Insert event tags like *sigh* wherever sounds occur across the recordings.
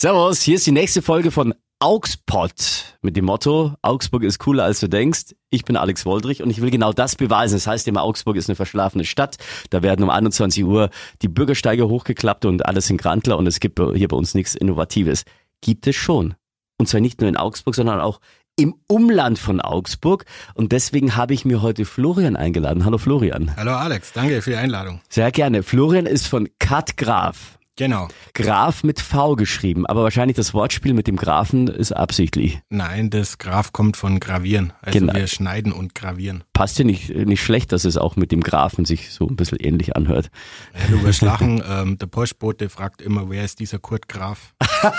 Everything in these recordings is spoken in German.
Servus, hier ist die nächste Folge von Augspot mit dem Motto, Augsburg ist cooler als du denkst. Ich bin Alex Woldrich und ich will genau das beweisen. Das heißt immer, Augsburg ist eine verschlafene Stadt. Da werden um 21 Uhr die Bürgersteige hochgeklappt und alles in Grantler und es gibt hier bei uns nichts Innovatives. Gibt es schon. Und zwar nicht nur in Augsburg, sondern auch im Umland von Augsburg. Und deswegen habe ich mir heute Florian eingeladen. Hallo Florian. Hallo Alex, danke für die Einladung. Sehr gerne. Florian ist von Cut Graf. Genau. Graf mit V geschrieben, aber wahrscheinlich das Wortspiel mit dem Grafen ist absichtlich. Nein, das Graf kommt von gravieren. Also Genau. wir schneiden und gravieren. Passt ja nicht, nicht schlecht, dass es auch mit dem Grafen sich so ein bisschen ähnlich anhört. Ja, du wirst lachen, *laughs* ähm, der Postbote fragt immer, wer ist dieser Kurt Graf? *laughs*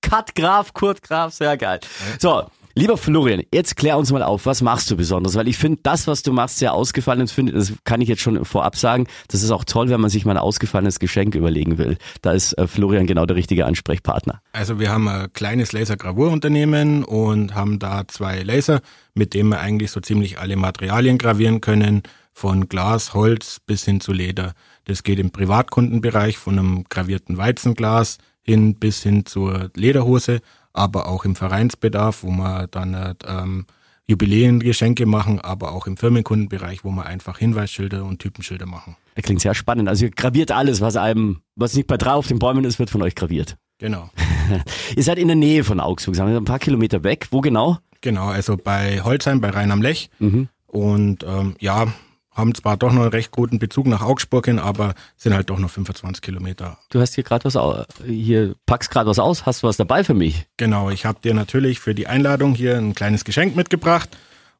Cut Graf, Kurt Graf, sehr geil. So, lieber Florian, jetzt klär uns mal auf, was machst du Besonderes? Weil ich finde, das, was du machst, sehr ausgefallen ist, finde, das kann ich jetzt schon vorab sagen. Das ist auch toll, wenn man sich mal ein ausgefallenes Geschenk überlegen will. Da ist äh, Florian genau der richtige Ansprechpartner. Also wir haben ein kleines Lasergravurunternehmen und haben da zwei Laser, mit denen wir eigentlich so ziemlich alle Materialien gravieren können, von Glas, Holz bis hin zu Leder. Das geht im Privatkundenbereich von einem gravierten Weizenglas hin bis hin zur Lederhose, aber auch im Vereinsbedarf, wo wir dann äh, ähm, Jubiläengeschenke machen, aber auch im Firmenkundenbereich, wo wir einfach Hinweisschilder und Typenschilder machen. Das klingt sehr spannend. Also ihr graviert alles, was einem, was nicht bei drei auf den Bäumen ist, wird von euch graviert. Genau. *laughs* Ihr seid in der Nähe von Augsburg, sagen wir ein paar Kilometer weg. Wo genau? Genau, also bei Holzheim, bei Rhein am Lech. Mhm. Und ähm, ja, haben zwar doch noch einen recht guten Bezug nach Augsburg hin, aber sind halt doch noch 25 Kilometer. Du hast hier gerade was, au- hier packst gerade was aus. Hast du was dabei für mich? Genau, ich habe dir natürlich für die Einladung hier ein kleines Geschenk mitgebracht.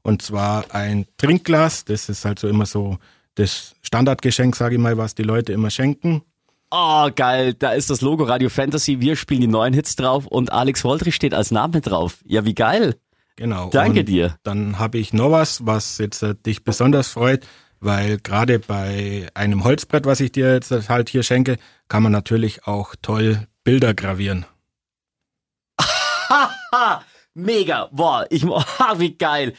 Und zwar ein Trinkglas. Das ist halt so immer so das Standardgeschenk, sage ich mal, was die Leute immer schenken. Oh, geil. Da ist das Logo Radio Fantasy. Wir spielen die neuen Hits drauf und Alex Woldrich steht als Name drauf. Ja, wie geil. Genau. Danke und dir. Dann habe ich noch was, was jetzt äh, dich besonders freut, weil gerade bei einem Holzbrett, was ich dir jetzt halt hier schenke, kann man natürlich auch toll Bilder gravieren. *laughs* Mega. Boah, ich, ha, *laughs* wie geil.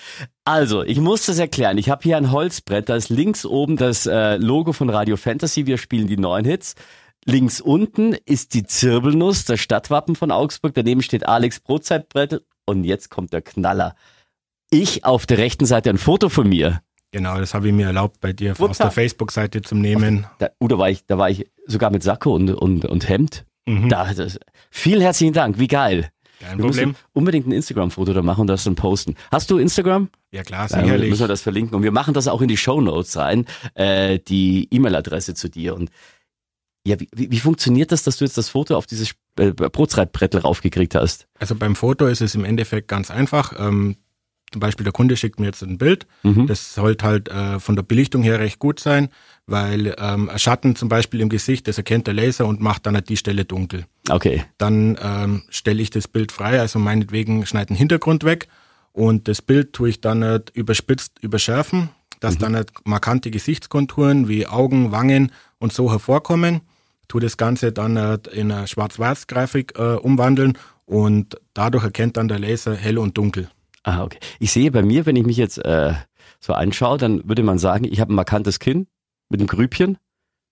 Also, ich muss das erklären. Ich habe hier ein Holzbrett, da ist links oben das äh, Logo von Radio Fantasy. Wir spielen die neuen Hits. Links unten ist die Zirbelnuss, das Stadtwappen von Augsburg. Daneben steht Alex Brotzeitbrettel. Und jetzt kommt der Knaller. Ich auf der rechten Seite ein Foto von mir. Genau, das habe ich mir erlaubt, bei dir aus Wunder. der Facebook-Seite zum Nehmen. Da, uh, da war ich, da war ich sogar mit Sakko und, und, und Hemd. Mhm. Da, das, vielen herzlichen Dank, wie geil. Kein Wir müssen Problem. unbedingt ein Instagram-Foto da machen und das dann posten. Hast du Instagram? Ja klar, Dann sicherlich. müssen wir das verlinken. Und wir machen das auch in die Show Notes rein, äh, die E-Mail-Adresse zu dir. Und ja, wie, wie wie funktioniert das, dass du jetzt das Foto auf dieses äh, Brotzeitbrettel raufgekriegt hast? Also beim Foto ist es im Endeffekt ganz einfach. Ähm, zum Beispiel der Kunde schickt mir jetzt ein Bild. Mhm. Das sollte halt äh, von der Belichtung her recht gut sein, weil ähm, ein Schatten zum Beispiel im Gesicht, das erkennt der Laser und macht dann halt die Stelle dunkel. Okay. Dann ähm, stelle ich das Bild frei, also meinetwegen schneide den Hintergrund weg und das Bild tue ich dann halt überspitzt überschärfen, dass dann halt markante Gesichtskonturen wie Augen, Wangen und so hervorkommen. Tue das Ganze dann halt in eine Schwarz-Weiß-Grafik äh, umwandeln und dadurch erkennt dann der Laser hell und dunkel. Ah, okay. Ich sehe bei mir, wenn ich mich jetzt äh, so anschaue, dann würde man sagen, ich habe ein markantes Kinn mit einem Grübchen.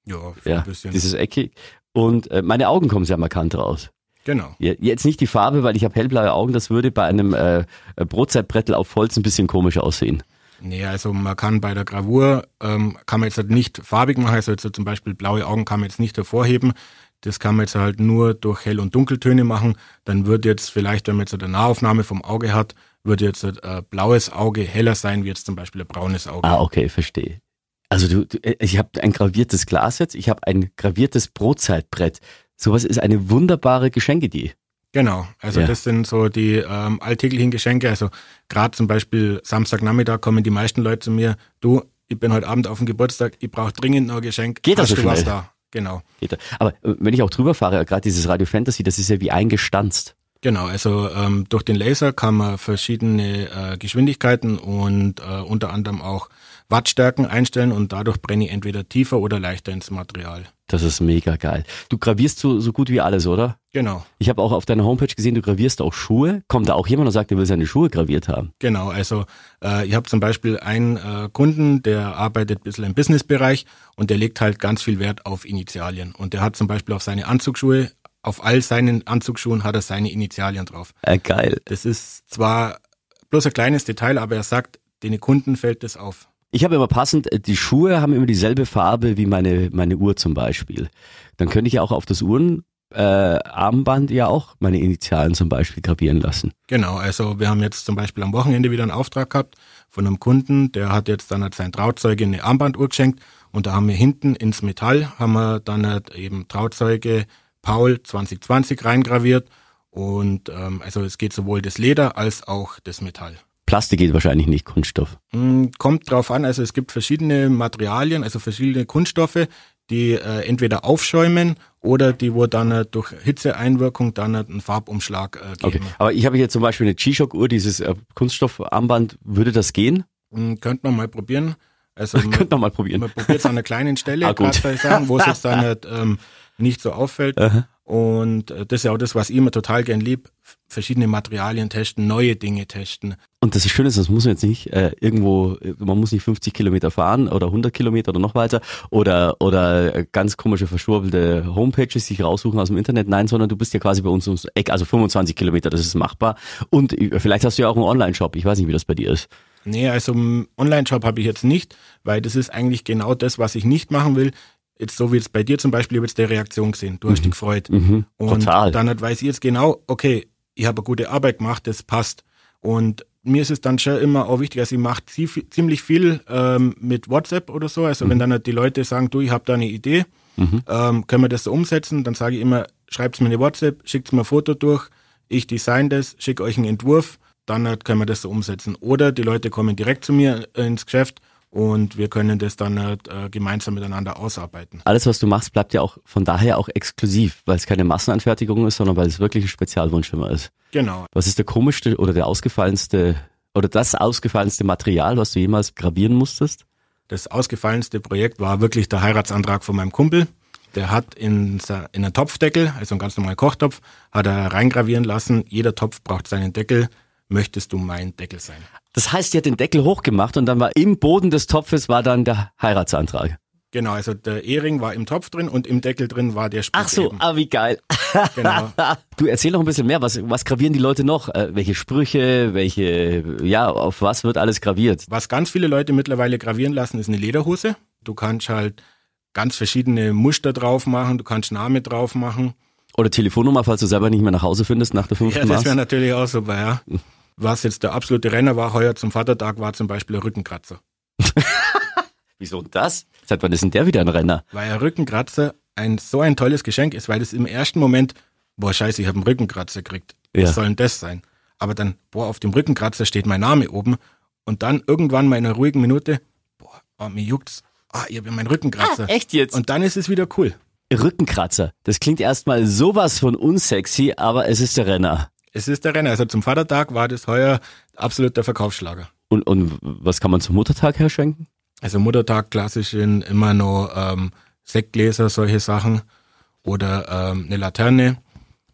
Ja, Ja, ein bisschen. dieses eckig. Und äh, meine Augen kommen sehr markant raus. genau. Jetzt nicht die Farbe, weil ich habe hellblaue Augen. Das würde bei einem äh, Brotzeitbrettel auf Holz ein bisschen komisch aussehen. Nee, also man kann bei der Gravur, ähm, kann man jetzt halt nicht farbig machen, also jetzt zum Beispiel blaue Augen kann man jetzt nicht hervorheben. Das kann man jetzt halt nur durch Hell- und Dunkeltöne machen. Dann wird jetzt vielleicht, wenn man jetzt eine Nahaufnahme vom Auge hat, wird jetzt ein äh, blaues Auge heller sein, wie jetzt zum Beispiel ein braunes Auge. Ah, okay, verstehe. Also du, du äh, ich habe ein graviertes Glas jetzt, ich habe ein graviertes Brotzeitbrett. Sowas ist eine wunderbare Geschenkidee. Genau, also Ja. das sind so die ähm, alltäglichen Geschenke. Also gerade zum Beispiel Samstagnachmittag kommen die meisten Leute zu mir, du, ich bin heute Abend auf dem Geburtstag, ich brauche dringend noch ein Geschenk. Geht das so schnell? da? Genau. Geht da. Aber äh, wenn ich auch drüber fahre, gerade dieses Radio Fantasy, das ist ja wie eingestanzt. Genau, also ähm, durch den Laser kann man verschiedene äh, Geschwindigkeiten und äh, unter anderem auch Wattstärken einstellen und dadurch brenne ich entweder tiefer oder leichter ins Material. Das ist mega geil. Du gravierst so, so gut wie alles, oder? Genau, Ich habe auch auf deiner Homepage gesehen, du gravierst auch Schuhe. Kommt da auch jemand und sagt, er will seine Schuhe graviert haben? genau. Also äh, ich habe zum Beispiel einen äh, Kunden, der arbeitet ein bisschen im Businessbereich und der legt halt ganz viel Wert auf Initialien. Und der hat zum Beispiel auf seine Anzugsschuhe auf all seinen Anzugsschuhen hat er seine Initialien drauf. Äh, geil. Das ist zwar bloß ein kleines Detail, aber er sagt, den Kunden fällt das auf. Ich habe immer passend, äh, die Schuhe haben immer dieselbe Farbe wie meine, meine Uhr zum Beispiel. Dann könnte ich ja auch auf das Uhren äh, Armband ja auch meine Initialen zum Beispiel gravieren lassen. Genau, also wir haben jetzt zum Beispiel am Wochenende wieder einen Auftrag gehabt von einem Kunden, der hat jetzt dann hat sein Trauzeuge eine Armbanduhr geschenkt und da haben wir hinten ins Metall, haben wir dann halt eben Trauzeuge Paul 2020 reingraviert und ähm, also es geht sowohl das Leder als auch das Metall. Plastik geht wahrscheinlich nicht, Kunststoff. Mm, kommt drauf an, also es gibt verschiedene Materialien, also verschiedene Kunststoffe, die äh, entweder aufschäumen oder die, wo dann äh, durch Hitzeeinwirkung dann äh, einen Farbumschlag äh, geben. Okay. Aber ich habe hier zum Beispiel eine G-Shock-Uhr, dieses äh, Kunststoffarmband. Würde das gehen? Mm, könnte man mal probieren. Also *laughs* man, könnte man mal probieren. Man probiert es an einer kleinen Stelle, *laughs* ah, sagen, wo es jetzt dann nicht, ähm, nicht so auffällt. Aha. Und äh, das ist ja auch das, was ich immer total gern lieb. Verschiedene Materialien testen, neue Dinge testen. Und das ist schön, das muss man jetzt nicht äh, irgendwo, man muss nicht 50 Kilometer fahren oder 100 Kilometer oder noch weiter oder oder ganz komische verschwurbelte Homepages sich raussuchen aus dem Internet. Nein, sondern du bist ja quasi bei uns ums Eck, also 25 Kilometer, das ist machbar. Und vielleicht hast du ja auch einen Online-Shop. Ich weiß nicht, wie das bei dir ist. Nee, also einen Online-Shop habe ich jetzt nicht, weil das ist eigentlich genau das, was ich nicht machen will jetzt so wie es bei dir zum Beispiel, ich habe jetzt der Reaktion gesehen, du hast mhm. dich gefreut. Mhm. Und Total. dann weiß ich jetzt genau, okay, ich habe eine gute Arbeit gemacht, das passt. Und mir ist es dann schon immer auch wichtig, also ich mache ziemlich viel ähm, mit WhatsApp oder so. Also mhm. wenn dann halt die Leute sagen, du, ich habe da eine Idee, mhm. ähm, können wir das so umsetzen, dann sage ich immer, schreibt mir eine WhatsApp, schickt mir ein Foto durch, ich design das, schicke euch einen Entwurf, dann halt können wir das so umsetzen. Oder die Leute kommen direkt zu mir ins Geschäft und wir können das dann äh, gemeinsam miteinander ausarbeiten. Alles, was du machst, bleibt ja auch von daher auch exklusiv, weil es keine Massenanfertigung ist, sondern weil es wirklich ein Spezialwunsch immer ist. Genau. Was ist der komischste oder der ausgefallenste oder das ausgefallenste Material, was du jemals gravieren musstest? Das ausgefallenste Projekt war wirklich der Heiratsantrag von meinem Kumpel. Der hat in, in einen Topfdeckel, also einen ganz normalen Kochtopf, hat er reingravieren lassen. Jeder Topf braucht seinen Deckel. Möchtest du mein Deckel sein? Das heißt, die hat den Deckel hochgemacht und dann war im Boden des Topfes war dann der Heiratsantrag. Genau, also der Ehering war im Topf drin und im Deckel drin war der Spruch. Ach so, eben. ah, wie geil. Genau. *laughs* Du erzähl noch ein bisschen mehr. Was, was gravieren die Leute noch? Äh, welche Sprüche, welche, ja, auf was wird alles graviert? Was ganz viele Leute mittlerweile gravieren lassen, ist eine Lederhose. Du kannst halt ganz verschiedene Muster drauf machen, du kannst Name drauf machen. Oder Telefonnummer, falls du selber nicht mehr nach Hause findest nach der fünften Ja, das wäre natürlich auch super, ja. *laughs* Was jetzt der absolute Renner war heuer zum Vatertag, war zum Beispiel der Rückenkratzer. *laughs* Wieso das? Seit wann ist denn der wieder ein Renner? Weil ein Rückenkratzer ein so ein tolles Geschenk ist, weil das im ersten Moment, boah, scheiße, ich habe einen Rückenkratzer gekriegt. Was ja. soll denn das sein? Aber dann, boah, auf dem Rückenkratzer steht mein Name oben und dann irgendwann mal in einer ruhigen Minute, boah, oh, mir juckt's. Ah, ich habe meinen Rückenkratzer. Ah, echt jetzt? Und dann ist es wieder cool. Rückenkratzer. Das klingt erstmal sowas von unsexy, aber es ist der Renner. Es ist der Renner. Also zum Vatertag war das heuer absoluter Verkaufsschlager. Und, und was kann man zum Muttertag herschenken? Also Muttertag klassisch in immer noch ähm, Sektgläser, solche Sachen oder ähm, eine Laterne,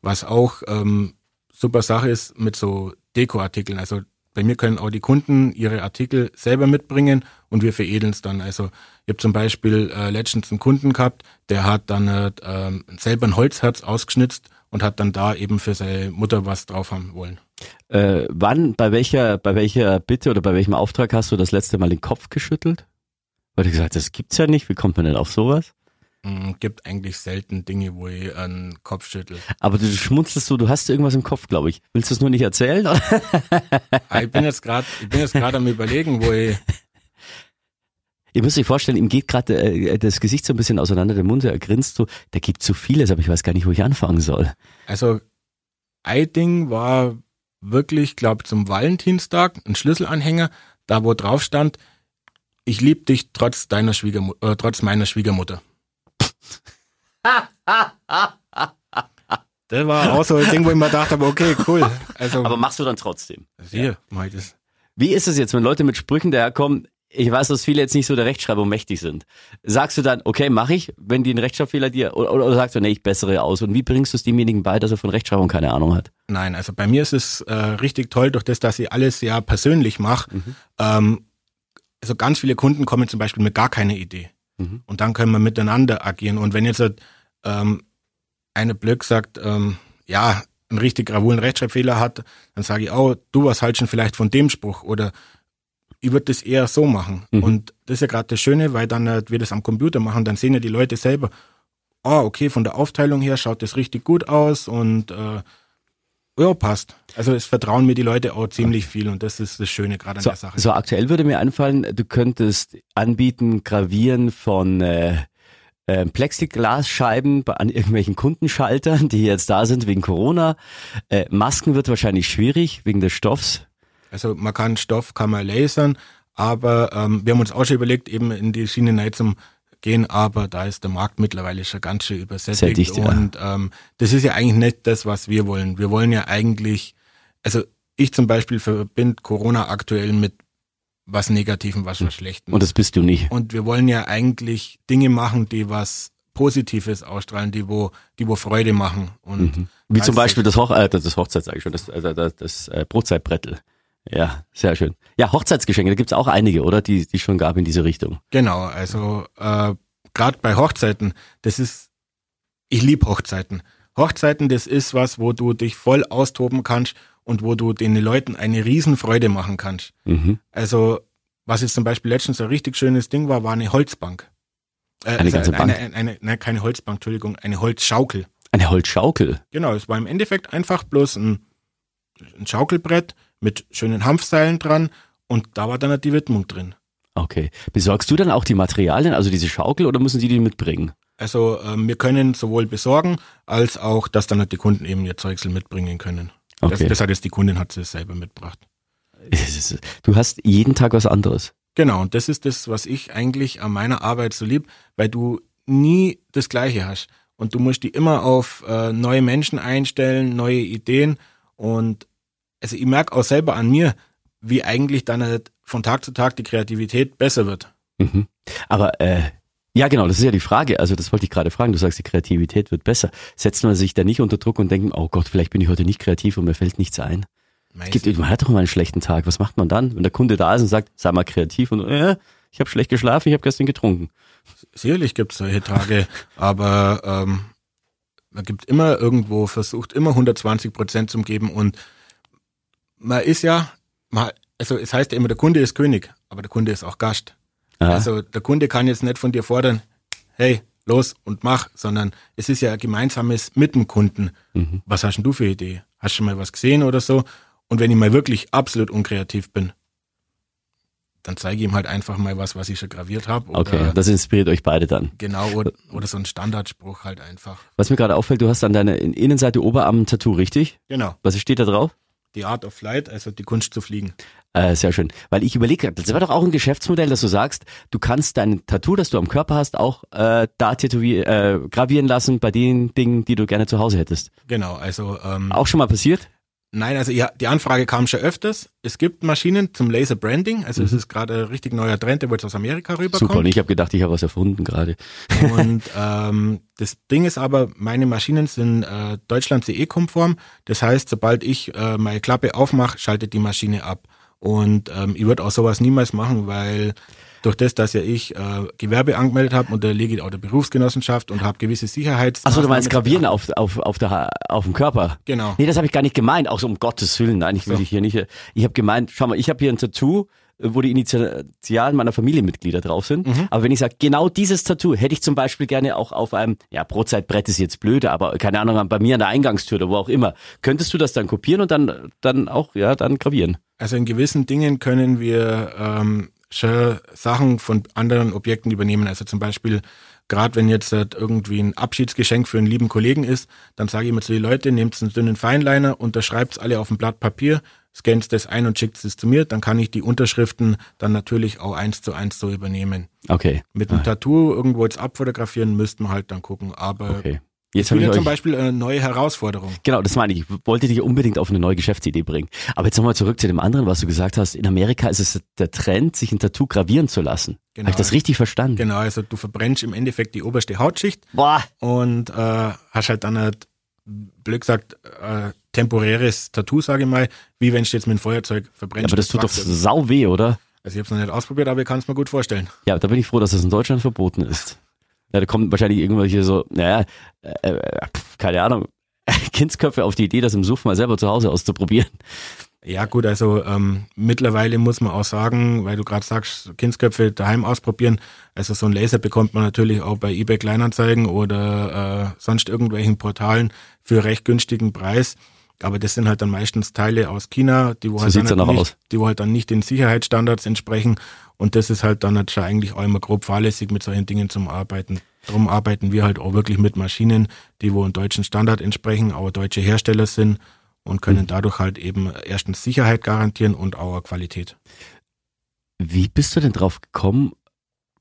was auch ähm, super Sache ist mit so Dekoartikeln. Also bei mir können auch die Kunden ihre Artikel selber mitbringen und wir veredeln es dann. Also ich habe zum Beispiel äh, letztens einen Kunden gehabt, der hat dann äh, selber ein Holzherz ausgeschnitzt und hat dann da eben für seine Mutter was drauf haben wollen. Äh, wann, bei welcher, bei welcher Bitte oder bei welchem Auftrag hast du das letzte Mal den Kopf geschüttelt? Weil du gesagt, das gibt's ja nicht. Wie kommt man denn auf sowas? Mm, gibt eigentlich selten Dinge, wo ich einen Kopf schüttel. Aber du schmunzelst so, du hast irgendwas im Kopf, glaube ich. Willst du es nur nicht erzählen? Ah, ich bin jetzt gerade, ich bin jetzt gerade am überlegen, wo ich Ihr müsst euch vorstellen, ihm geht gerade äh, das Gesicht so ein bisschen auseinander, der Mund, er grinst so, der gibt zu vieles, aber ich weiß gar nicht, wo ich anfangen soll. Also, ein Ding war wirklich, glaube zum Valentinstag, ein Schlüsselanhänger, da wo drauf stand, ich liebe dich trotz deiner Schwiegermutter, äh, trotz meiner Schwiegermutter. das war auch so ein Ding, wo ich mir dachte, okay, cool. Also, aber machst du dann trotzdem? Hier, ja. mach ich das. Wie ist es jetzt, wenn Leute mit Sprüchen daherkommen, ich weiß, dass viele jetzt nicht so der Rechtschreibung mächtig sind. Sagst du dann, okay, mache ich, wenn die einen Rechtschreibfehler dir, oder, oder, sagst du, nee, ich bessere aus? Und wie bringst du es demjenigen bei, dass er von Rechtschreibung keine Ahnung hat? Nein, also bei mir ist es äh, richtig toll, durch das, dass ich alles ja persönlich mache. Mhm. Ähm, also ganz viele Kunden kommen zum Beispiel mit gar keiner Idee. Mhm. Und dann können wir miteinander agieren. Und wenn jetzt ähm, einer blöd sagt, ähm, ja, einen richtig gravulen Rechtschreibfehler hat, dann sage ich, oh, du was halt schon vielleicht von dem Spruch oder ich würde das eher so machen. Mhm. Und das ist ja gerade das Schöne, weil dann äh, wir das am Computer machen, dann sehen ja die Leute selber, oh, okay, von der Aufteilung her schaut das richtig gut aus und äh, ja, passt. Also es vertrauen mir die Leute auch ziemlich viel und das ist das Schöne gerade an so, der Sache. So aktuell würde mir einfallen, du könntest anbieten, gravieren von äh, äh, Plexiglasscheiben an irgendwelchen Kundenschaltern, die jetzt da sind wegen Corona. Äh, Masken wird wahrscheinlich schwierig wegen des Stoffs. Also man kann Stoff, kann man lasern, aber ähm, wir haben uns auch schon überlegt, eben in die Schiene rein zum gehen, aber da ist der Markt mittlerweile schon ganz schön übersättigt. Dicht, ja. Und ähm, das ist ja eigentlich nicht das, was wir wollen. Wir wollen ja eigentlich, also ich zum Beispiel verbinde Corona aktuell mit was Negativen, was was Schlechtem. Und das bist du nicht. Und wir wollen ja eigentlich Dinge machen, die was Positives ausstrahlen, die wo, die wo Freude machen. Und mhm. Wie zum Beispiel das, Hoch äh, das Hochzeit, sage ich schon, das, äh, das, das äh, Brotzeitbrettel. Ja, sehr schön. Ja, Hochzeitsgeschenke, da gibt's auch einige, oder? Die die schon gab in diese Richtung. Genau, also äh, gerade bei Hochzeiten, das ist, ich lieb Hochzeiten. Hochzeiten, das ist was, wo du dich voll austoben kannst und wo du den Leuten eine Riesenfreude machen kannst. Mhm. Also, was jetzt zum Beispiel letztens ein richtig schönes Ding war, war eine Holzbank. Äh, eine also ganze eine, Bank? Eine, eine, nein, keine Holzbank, Entschuldigung, eine Holzschaukel. Eine Holzschaukel? Genau, es war im Endeffekt einfach bloß ein, ein Schaukelbrett mit schönen Hanfseilen dran und da war dann halt die Widmung drin. Okay. Besorgst du dann auch die Materialien, also diese Schaukel, oder müssen sie die mitbringen? Also ähm, wir können sowohl besorgen, als auch, dass dann halt die Kunden eben ihr Zeugsel mitbringen können. Okay. Das, das hat jetzt die Kundin hat es selber mitgebracht. Du hast jeden Tag was anderes. Genau, und das ist das, was ich eigentlich an meiner Arbeit so lieb, weil du nie das Gleiche hast. Und du musst die immer auf äh, neue Menschen einstellen, neue Ideen. Und also ich merke auch selber an mir, wie eigentlich dann halt von Tag zu Tag die Kreativität besser wird. Mhm. Aber äh, ja, genau, das ist ja die Frage. Also das wollte ich gerade fragen. Du sagst, die Kreativität wird besser. Setzt man sich da nicht unter Druck und denkt, oh Gott, vielleicht bin ich heute nicht kreativ und mir fällt nichts ein? Es gibt, man hat doch mal einen schlechten Tag. Was macht man dann, wenn der Kunde da ist und sagt, sei mal kreativ und äh, ich habe schlecht geschlafen, ich habe gestern getrunken. Sicherlich gibt es solche Tage, *laughs* aber ähm, man gibt immer irgendwo, versucht immer 120 Prozent zu geben und man ist ja, man, also es heißt ja immer, der Kunde ist König, aber der Kunde ist auch Gast. Aha. Also der Kunde kann jetzt nicht von dir fordern, hey, los und mach, sondern es ist ja ein gemeinsames mit dem Kunden. Mhm. Was hast denn du für Idee? Hast du schon mal was gesehen oder so? Und wenn ich mal wirklich absolut unkreativ bin, dann zeige ich ihm halt einfach mal was, was ich schon graviert habe. Okay, das inspiriert euch beide dann. Genau, oder, oder so ein Standardspruch halt einfach. Was mir gerade auffällt, du hast an deiner Innenseite Oberarm-Tattoo, richtig? Genau. Was steht da drauf? Die Art of Flight, also die Kunst zu fliegen. Äh, sehr schön. Weil ich überlege, das war doch auch ein Geschäftsmodell, dass du sagst, du kannst dein Tattoo, das du am Körper hast, auch äh, da tätowier äh, gravieren lassen bei den Dingen, die du gerne zu Hause hättest. Genau, also ähm, auch schon mal passiert? Nein, also ja, die Anfrage kam schon öfters. Es gibt Maschinen zum Laser Branding, also es mhm. ist gerade ein richtig neuer Trend, der jetzt aus Amerika rüberkommt. Super, und ich habe gedacht, ich habe was erfunden gerade. Und *laughs* ähm, das Ding ist aber, meine Maschinen sind äh, Deutschland CE-konform. Das heißt, sobald ich äh, meine Klappe aufmache, schaltet die Maschine ab. Und ähm, ich würde auch sowas niemals machen, weil durch das, dass ja ich äh, Gewerbe angemeldet habe und der lege auch der Berufsgenossenschaft und habe gewisse Sicherheits. Achso, du meinst gravieren auf, auf, auf, der, auf dem Körper? Genau. Nee, das habe ich gar nicht gemeint, auch so um Gottes Willen. Nein, ich will so. dich hier nicht. Ich habe gemeint, schau mal, ich habe hier ein Tattoo, wo die Initialen meiner Familienmitglieder drauf sind. Mhm. Aber wenn ich sage, genau dieses Tattoo hätte ich zum Beispiel gerne auch auf einem, ja, Brotzeitbrett ist jetzt blöde, aber keine Ahnung, bei mir an der Eingangstür oder wo auch immer. Könntest du das dann kopieren und dann, dann auch, ja, dann gravieren? Also in gewissen Dingen können wir ähm, Sachen von anderen Objekten übernehmen. Also zum Beispiel, gerade wenn jetzt halt irgendwie ein Abschiedsgeschenk für einen lieben Kollegen ist, dann sage ich immer zu den Leuten, nehmt einen dünnen Feinliner, unterschreibt es alle auf ein Blatt Papier, scannt das ein und schickt es zu mir, dann kann ich die Unterschriften dann natürlich auch eins zu eins so übernehmen. Okay. Mit einem. Tattoo irgendwo jetzt abfotografieren müssten wir halt dann gucken, aber okay. Jetzt habe ich zum Beispiel eine neue Herausforderung. Genau, das meine ich. Ich wollte dich unbedingt auf eine neue Geschäftsidee bringen. Aber jetzt nochmal zurück zu dem anderen, was du gesagt hast. In Amerika ist es der Trend, sich ein Tattoo gravieren zu lassen. Genau. Habe ich das richtig verstanden? Genau, also du verbrennst im Endeffekt die oberste Hautschicht Boah. und äh, hast halt dann halt, blöd gesagt, äh, temporäres Tattoo, sage ich mal, wie wenn du jetzt mit einem Feuerzeug verbrennst. aber das tut doch sau weh, oder? Also ich habe es noch nicht ausprobiert, aber ich kann es mir gut vorstellen. Ja, da bin ich froh, dass es in Deutschland verboten ist. Ja, da kommen wahrscheinlich irgendwelche so, naja, äh, äh, keine Ahnung, *laughs* Kindsköpfe auf die Idee, das im Suff mal selber zu Hause auszuprobieren. Ja gut, also ähm, mittlerweile muss man auch sagen, weil du gerade sagst, Kindsköpfe daheim ausprobieren, also so ein Laser bekommt man natürlich auch bei eBay Kleinanzeigen oder äh, sonst irgendwelchen Portalen für recht günstigen Preis. Aber das sind halt dann meistens Teile aus China, die wo, So halt, dann dann auch nicht, die wo halt dann nicht den Sicherheitsstandards entsprechen. Und das ist halt dann halt schon eigentlich auch immer grob fahrlässig mit solchen Dingen zum Arbeiten. Darum arbeiten wir halt auch wirklich mit Maschinen, die wo einen deutschen Standard entsprechen, aber deutsche Hersteller sind und können Mhm. dadurch halt eben erstens Sicherheit garantieren und auch Qualität. Wie bist du denn drauf gekommen,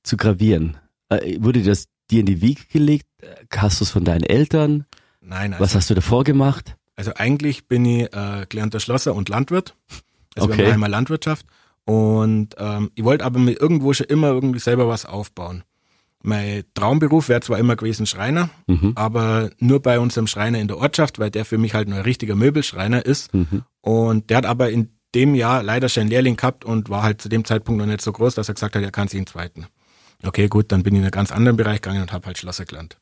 zu gravieren? Äh, wurde das dir in die Wiege gelegt? Hast du es von deinen Eltern? Nein, also, Was hast du davor gemacht? Also eigentlich bin ich äh, gelernter Schlosser und Landwirt. Also Okay. wir machen einmal Landwirtschaft. Und ähm, ich wollte aber mir irgendwo schon immer irgendwie selber was aufbauen. Mein Traumberuf wäre zwar immer gewesen Schreiner, Mhm. aber nur bei unserem Schreiner in der Ortschaft, weil der für mich halt nur ein richtiger Möbelschreiner ist. Mhm. Und der hat aber in dem Jahr leider schon einen Lehrling gehabt und war halt zu dem Zeitpunkt noch nicht so groß, dass er gesagt hat, er kann sich einen zweiten. Okay, gut, dann bin ich in einen ganz anderen Bereich gegangen und habe halt Schlosser gelernt.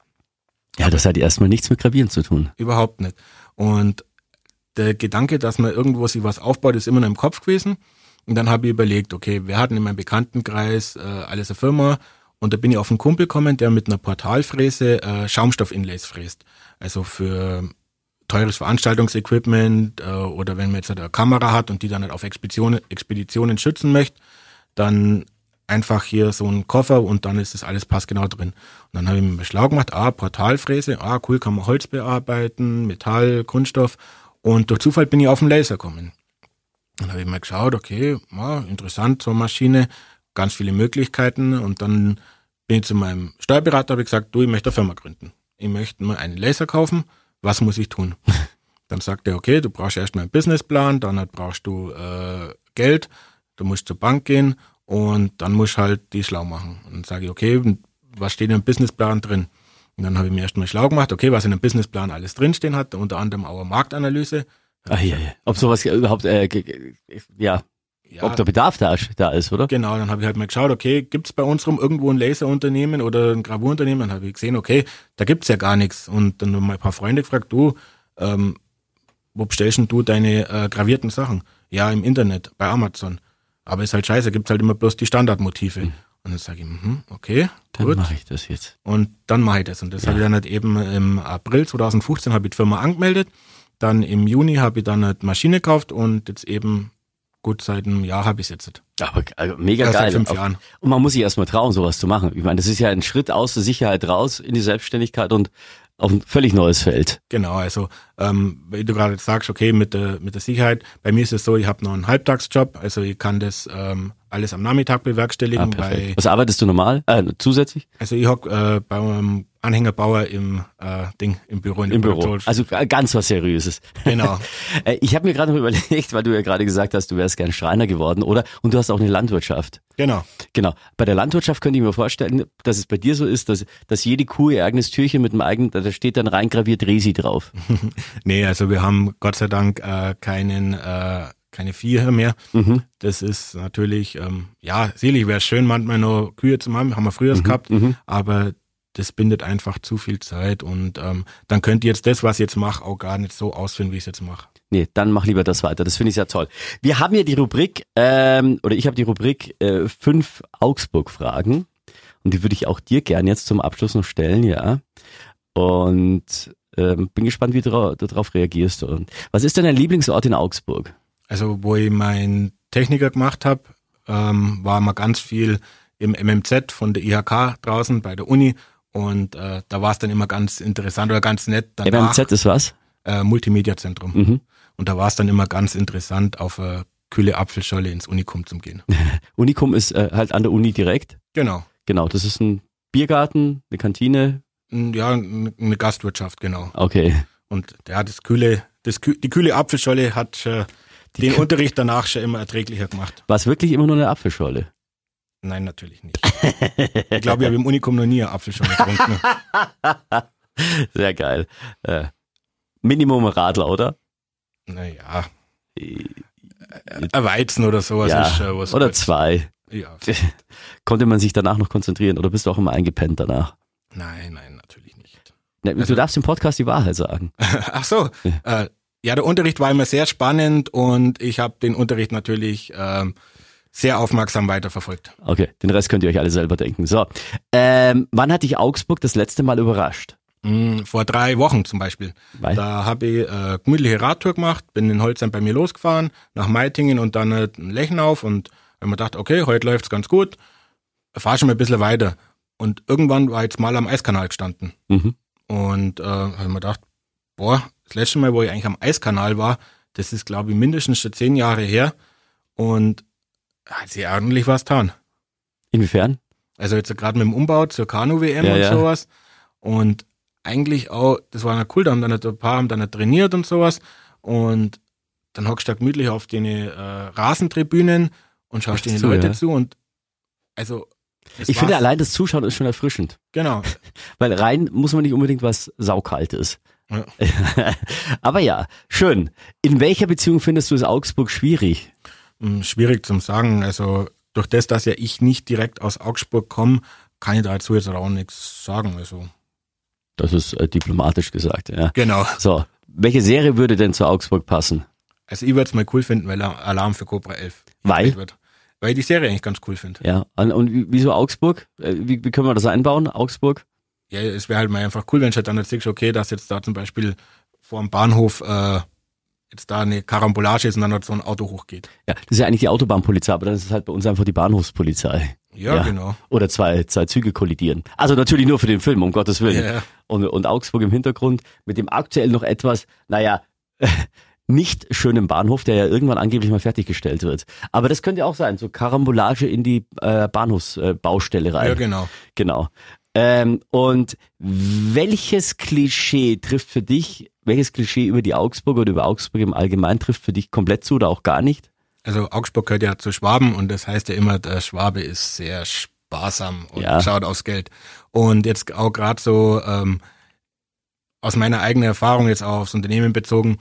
Ja, das hat erstmal nichts mit Gravieren zu tun. Überhaupt nicht. Und der Gedanke, dass man irgendwo sich was aufbaut, ist immer noch im Kopf gewesen. Und dann habe ich überlegt, okay, wir hatten in meinem Bekanntenkreis äh, alles eine Firma und da bin ich auf einen Kumpel gekommen, der mit einer Portalfräse äh, Schaumstoff-Inlays fräst. Also für teures Veranstaltungsequipment äh, oder wenn man jetzt halt eine Kamera hat und die dann halt auf Expeditionen, Expeditionen schützen möchte, dann einfach hier so ein Koffer und dann ist das alles passgenau drin. Und dann habe ich mir mal schlau gemacht, ah, Portalfräse, ah, cool, kann man Holz bearbeiten, Metall, Kunststoff. Und durch Zufall bin ich auf den Laser gekommen. Dann habe ich mal geschaut, okay, ja, interessant, so eine Maschine, ganz viele Möglichkeiten. Und dann bin ich zu meinem Steuerberater, habe ich gesagt, du, ich möchte eine Firma gründen. Ich möchte mal einen Laser kaufen, was muss ich tun? *laughs* Dann sagt er, okay, du brauchst erstmal einen Businessplan, dann brauchst du äh, Geld, du musst zur Bank gehen und dann musst du halt die schlau machen. Und dann sage ich, okay, was steht in dem Businessplan drin? Und dann habe ich mir erstmal schlau gemacht, okay, was in dem Businessplan alles drinstehen hat, unter anderem auch eine Marktanalyse. Ah, ja, ja. Ob sowas überhaupt, äh, ja, Ja, ob der Bedarf da, ist- da ist, oder? Genau, dann habe ich halt mal geschaut, okay, gibt's bei uns rum irgendwo ein Laserunternehmen oder ein Gravurunternehmen? Dann habe ich gesehen, okay, da gibt's ja gar nichts. Und dann haben mal ein paar Freunde gefragt, du, ähm, wo bestellst denn du deine äh, gravierten Sachen? Ja, im Internet, bei Amazon. Aber ist halt scheiße, gibt's halt immer bloß die Standardmotive. Und dann sage ich, mhm, okay, Dann gut. mache ich das jetzt. Und dann mache ich das. Und das Ja. habe ich dann halt eben im April 2015 habe ich die Firma angemeldet. Dann im Juni habe ich dann halt Maschine gekauft und jetzt eben gut seit einem Jahr habe ich es jetzt. Aber also, mega Ja, geil. seit fünf Jahren. Und man muss sich erstmal trauen, sowas zu machen. Ich meine, das ist ja ein Schritt aus der Sicherheit raus in die Selbstständigkeit und auf ein völlig neues Feld. Genau, also ähm, wie du gerade sagst, okay, mit der, mit der Sicherheit, bei mir ist es so, ich habe noch einen Halbtagsjob, also ich kann das ähm, alles am Nachmittag Ah, bewerkstelligen, perfekt. bei, Was arbeitest du normal? Äh, zusätzlich? also ich hock äh, bei einem Anhängerbauer im äh, Ding, im Büro in der Im Büro. Also äh, ganz was Seriöses. Genau. *laughs* Äh, Ich habe mir gerade noch überlegt, weil du ja gerade gesagt hast, du wärst gern Schreiner geworden, oder? Und du hast auch eine Landwirtschaft. genau. Genau. Bei der Landwirtschaft könnte ich mir vorstellen, dass es bei dir so ist, dass, dass jede Kuh ihr eigenes Türchen mit einem eigenen, da steht dann reingraviert Resi drauf. *laughs* Nee, also wir haben Gott sei Dank äh, keinen, äh, keine Viecher mehr. Mhm. Das ist natürlich, ähm, ja, selig wäre schön, manchmal noch Kühe zu haben, haben wir früher Mhm, gehabt, mhm. aber das bindet einfach zu viel Zeit und ähm, dann könnte jetzt das, was ich jetzt mache, auch gar nicht so ausführen, wie ich es jetzt mache. Nee, dann mach lieber das weiter. Das finde ich sehr toll. Wir haben hier die Rubrik, ähm, oder ich habe die Rubrik äh, fünf Augsburg-Fragen. Und die würde ich auch dir gern jetzt zum Abschluss noch stellen, ja. Und ähm, bin gespannt, wie du du darauf reagierst. Und was ist denn dein Lieblingsort in Augsburg? Also wo ich meinen Techniker gemacht habe, ähm, war mal ganz viel im MMZ von der IHK draußen bei der Uni und äh, da war es dann immer ganz interessant oder ganz nett. Danach, MMZ ist was? Äh, Multimedia-Zentrum. Mhm. Und da war es dann immer ganz interessant, auf eine kühle Apfelscholle ins Unikum zu gehen. *laughs* Unikum ist äh, halt an der Uni direkt. Genau. Genau, das ist ein Biergarten, eine Kantine. Ja, eine Gastwirtschaft, genau. Okay. Und ja, das kühle, das, die kühle Apfelscholle hat äh, den Unterricht danach schon immer erträglicher gemacht. War es wirklich immer nur eine Apfelscholle? Nein, natürlich nicht. ich glaube, ich habe im Unikum noch nie eine Apfelscholle getrunken. *laughs* Sehr geil. Äh, Minimum Radler, oder? Naja, ein Weizen oder sowas ja. ist schon was. oder Gutes. zwei. Ja. *laughs* Konnte man sich danach noch konzentrieren oder bist du auch immer eingepennt danach? Nein, nein, natürlich nicht. Ne, Du darfst im Podcast die Wahrheit sagen. *laughs* Ach so. Äh, ja, der Unterricht war immer sehr spannend und ich habe den Unterricht natürlich ähm, sehr aufmerksam weiterverfolgt. Okay, den Rest könnt ihr euch alle selber denken. So, ähm, wann hat dich Augsburg das letzte Mal überrascht? Mm, Vor drei Wochen zum Beispiel. Weil? Da habe ich äh, gemütliche Radtour gemacht, bin in Holzheim bei mir losgefahren, nach Meitingen und dann äh, Lechenau und habe mir gedacht, okay, heute läuft's ganz gut, fahr schon mal ein bisschen weiter. Und irgendwann war ich jetzt mal am Eiskanal gestanden. Mhm. Und äh, habe mir gedacht, boah, das letzte Mal, wo ich eigentlich am Eiskanal war, das ist, glaube ich, mindestens schon zehn Jahre her. Und hat sich ordentlich was getan. Inwiefern? Also jetzt gerade mit dem Umbau zur Kanu-WM Ja, und ja. sowas. Und eigentlich auch, das war ja cool, da haben dann ein paar haben dann nicht trainiert und sowas. Und dann hockst du da gemütlich auf den äh, Rasentribünen und schaust den Leute ja. zu und also Ich finde allein das Zuschauen ist schon erfrischend. genau. *laughs* Weil rein muss man nicht unbedingt was saukaltes. Ja. *laughs* Aber ja, schön. In welcher Beziehung findest du es Augsburg schwierig? Hm, Schwierig zum sagen. Also durch das, dass ja ich nicht direkt aus Augsburg komme, kann ich dazu jetzt auch nichts sagen. Also Das ist äh, diplomatisch gesagt, ja. genau. So, welche Serie würde denn zu Augsburg passen? Also ich würde es mal cool finden, weil Alarm für Cobra 11 Weil? wird. Weil ich die Serie eigentlich ganz cool finde. Ja, und, und wie- wieso Augsburg? Äh, Wie, wie können wir das einbauen, Augsburg? Ja, es wäre halt mal einfach cool, wenn du halt dann jetzt siehst, okay, dass jetzt da zum Beispiel vor dem Bahnhof äh, jetzt da eine Karambolage ist und dann dort so ein Auto hochgeht. Ja, das ist ja eigentlich die Autobahnpolizei, aber dann ist es halt bei uns einfach die Bahnhofspolizei. Ja, Ja. genau. Oder zwei, zwei Züge kollidieren. Also natürlich nur für den Film, um Gottes Willen. Ja. Und, und Augsburg im Hintergrund mit dem aktuell noch etwas, naja, *laughs* nicht schönen Bahnhof, der ja irgendwann angeblich mal fertiggestellt wird. Aber das könnte auch sein, so Karambolage in die äh, Bahnhofsbaustelle äh, rein. Ja, genau. Genau. Ähm, und welches Klischee trifft für dich, welches Klischee über die Augsburg oder über Augsburg im Allgemeinen trifft für dich komplett zu oder auch gar nicht? Also Augsburg gehört ja zu Schwaben und das heißt ja immer, der Schwabe ist sehr sparsam und Ja. schaut aufs Geld. Und jetzt auch gerade so ähm, aus meiner eigenen Erfahrung jetzt auch aufs Unternehmen bezogen,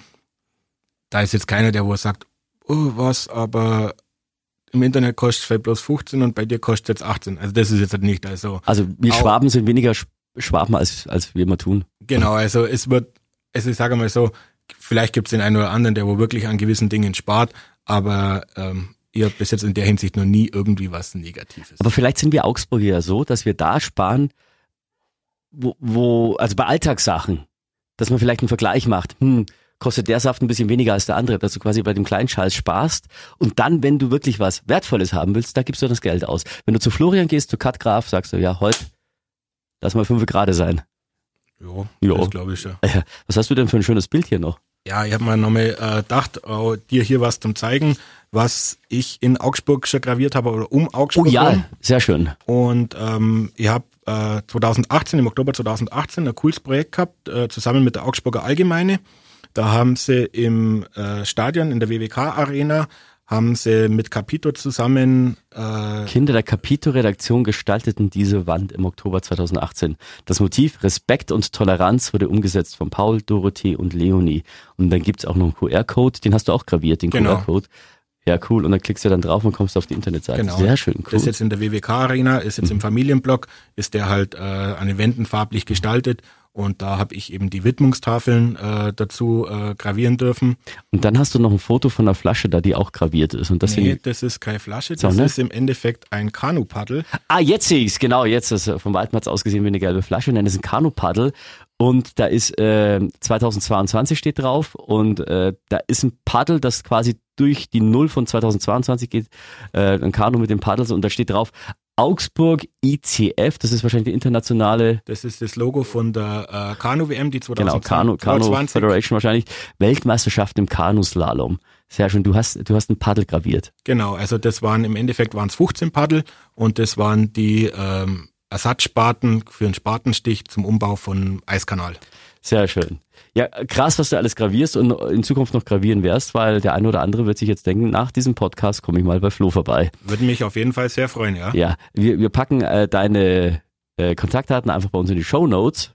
da ist jetzt keiner, der wo sagt, oh was, aber im Internet kostet es vielleicht bloß 15 und bei dir kostet es jetzt 18. Also das ist jetzt halt nicht. Also Also wir Schwaben sind weniger Sch- Schwaben, als, als wir immer tun. Genau, also es wird, also ich sage mal so, vielleicht gibt es den einen oder anderen, der wo wirklich an gewissen Dingen spart, aber ähm, ihr habt bis jetzt in der Hinsicht noch nie irgendwie was Negatives. Aber vielleicht sind wir Augsburger ja so, dass wir da sparen, wo, wo also bei Alltagssachen, dass man vielleicht einen Vergleich macht. Hm, kostet der Saft ein bisschen weniger als der andere, dass du quasi bei dem kleinen Scheiß sparst und dann, wenn du wirklich was Wertvolles haben willst, da gibst du das Geld aus. Wenn du zu Florian gehst, zu Cut Graf, sagst du, ja, heute, lass mal fünf Grade sein. jo, Jo. das glaube ich *laughs* ja. Was hast du denn für ein schönes Bild hier noch? Ja, ich habe mir nochmal äh, gedacht, auch dir hier was zum zeigen, was ich in Augsburg schon graviert habe oder um Oh Augsburg. ja, rum. sehr schön. Und ähm, ich habe äh, 2018, im Oktober 2018, ein cooles Projekt gehabt, äh, zusammen mit der Augsburger Allgemeine. Da haben sie im äh, Stadion, in der WWK-Arena, haben sie mit Capito zusammen äh, Kinder der Capito-Redaktion gestalteten diese Wand im Oktober 2018. Das Motiv Respekt und Toleranz wurde umgesetzt von Paul, Dorothee und Leonie. Und dann gibt's auch noch einen QR-Code, den hast du auch graviert, den Genau. QR-Code. Ja, cool. Und dann klickst du dann drauf und kommst auf die Internetseite. Genau. Sehr schön, cool. Das ist jetzt in der WWK-Arena, ist jetzt im Familienblock, ist der halt äh, an den Wänden farblich gestaltet und da habe ich eben die Widmungstafeln äh, dazu äh, gravieren dürfen. Und dann hast du noch ein Foto von einer Flasche da, die auch graviert ist. Und das nee, das ist keine Flasche, So, das ne? ist im Endeffekt ein Kanupaddel. ah, jetzt sehe ich's genau, jetzt ist äh, vom Waldmatz ausgesehen wie eine gelbe Flasche. Nein, das ist ein Kanupaddel. Und da ist äh, 2022 steht drauf und äh, da ist ein Paddel, das quasi durch die Null von 2022 geht, äh, ein Kanu mit den Paddels und da steht drauf Augsburg ICF, das ist wahrscheinlich die internationale Das ist das Logo von der äh, Kanu-WM, die Genau, Kanu, Kanu 2020. Federation wahrscheinlich. Weltmeisterschaft im Kanuslalom. Sehr schön. Du hast, du hast ein Paddel graviert. Genau, also das waren im Endeffekt waren es 15 Paddel und das waren die ähm, Ersatzspaten für einen Spatenstich zum Umbau von Eiskanal. Sehr schön. Ja, krass, was du alles gravierst und in Zukunft noch gravieren wirst, weil der eine oder andere wird sich jetzt denken, nach diesem Podcast komme ich mal bei Flo vorbei. Würde mich auf jeden Fall sehr freuen, ja. Ja, wir, wir packen äh, deine äh, Kontaktdaten einfach bei uns in die Show Notes.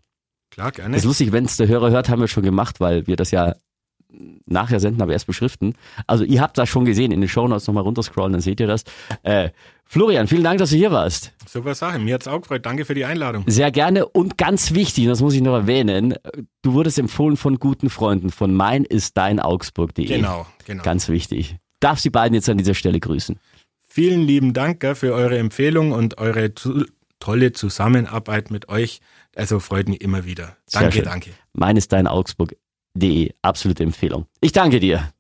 Klar, gerne. Das ist lustig, wenn es der Hörer hört, haben wir schon gemacht, weil wir das ja nachher senden, aber erst beschriften. Also ihr habt das schon gesehen, in den Shownotes nochmal runterscrollen, dann seht ihr das. Äh, Florian, vielen Dank, dass du hier warst. Super Sache, mir hat's auch gefreut. Danke für die Einladung. Sehr gerne und ganz wichtig, das muss ich noch erwähnen, du wurdest empfohlen von guten Freunden von mein ist dein Augsburg.de. Genau, genau. Ganz wichtig. Darf Sie beiden jetzt an dieser Stelle grüßen. Vielen lieben Dank für eure Empfehlung und eure tolle Zusammenarbeit mit euch. Also freut mich immer wieder. Danke, danke. Mein ist dein Augsburg.de. Absolute Empfehlung. Ich danke dir.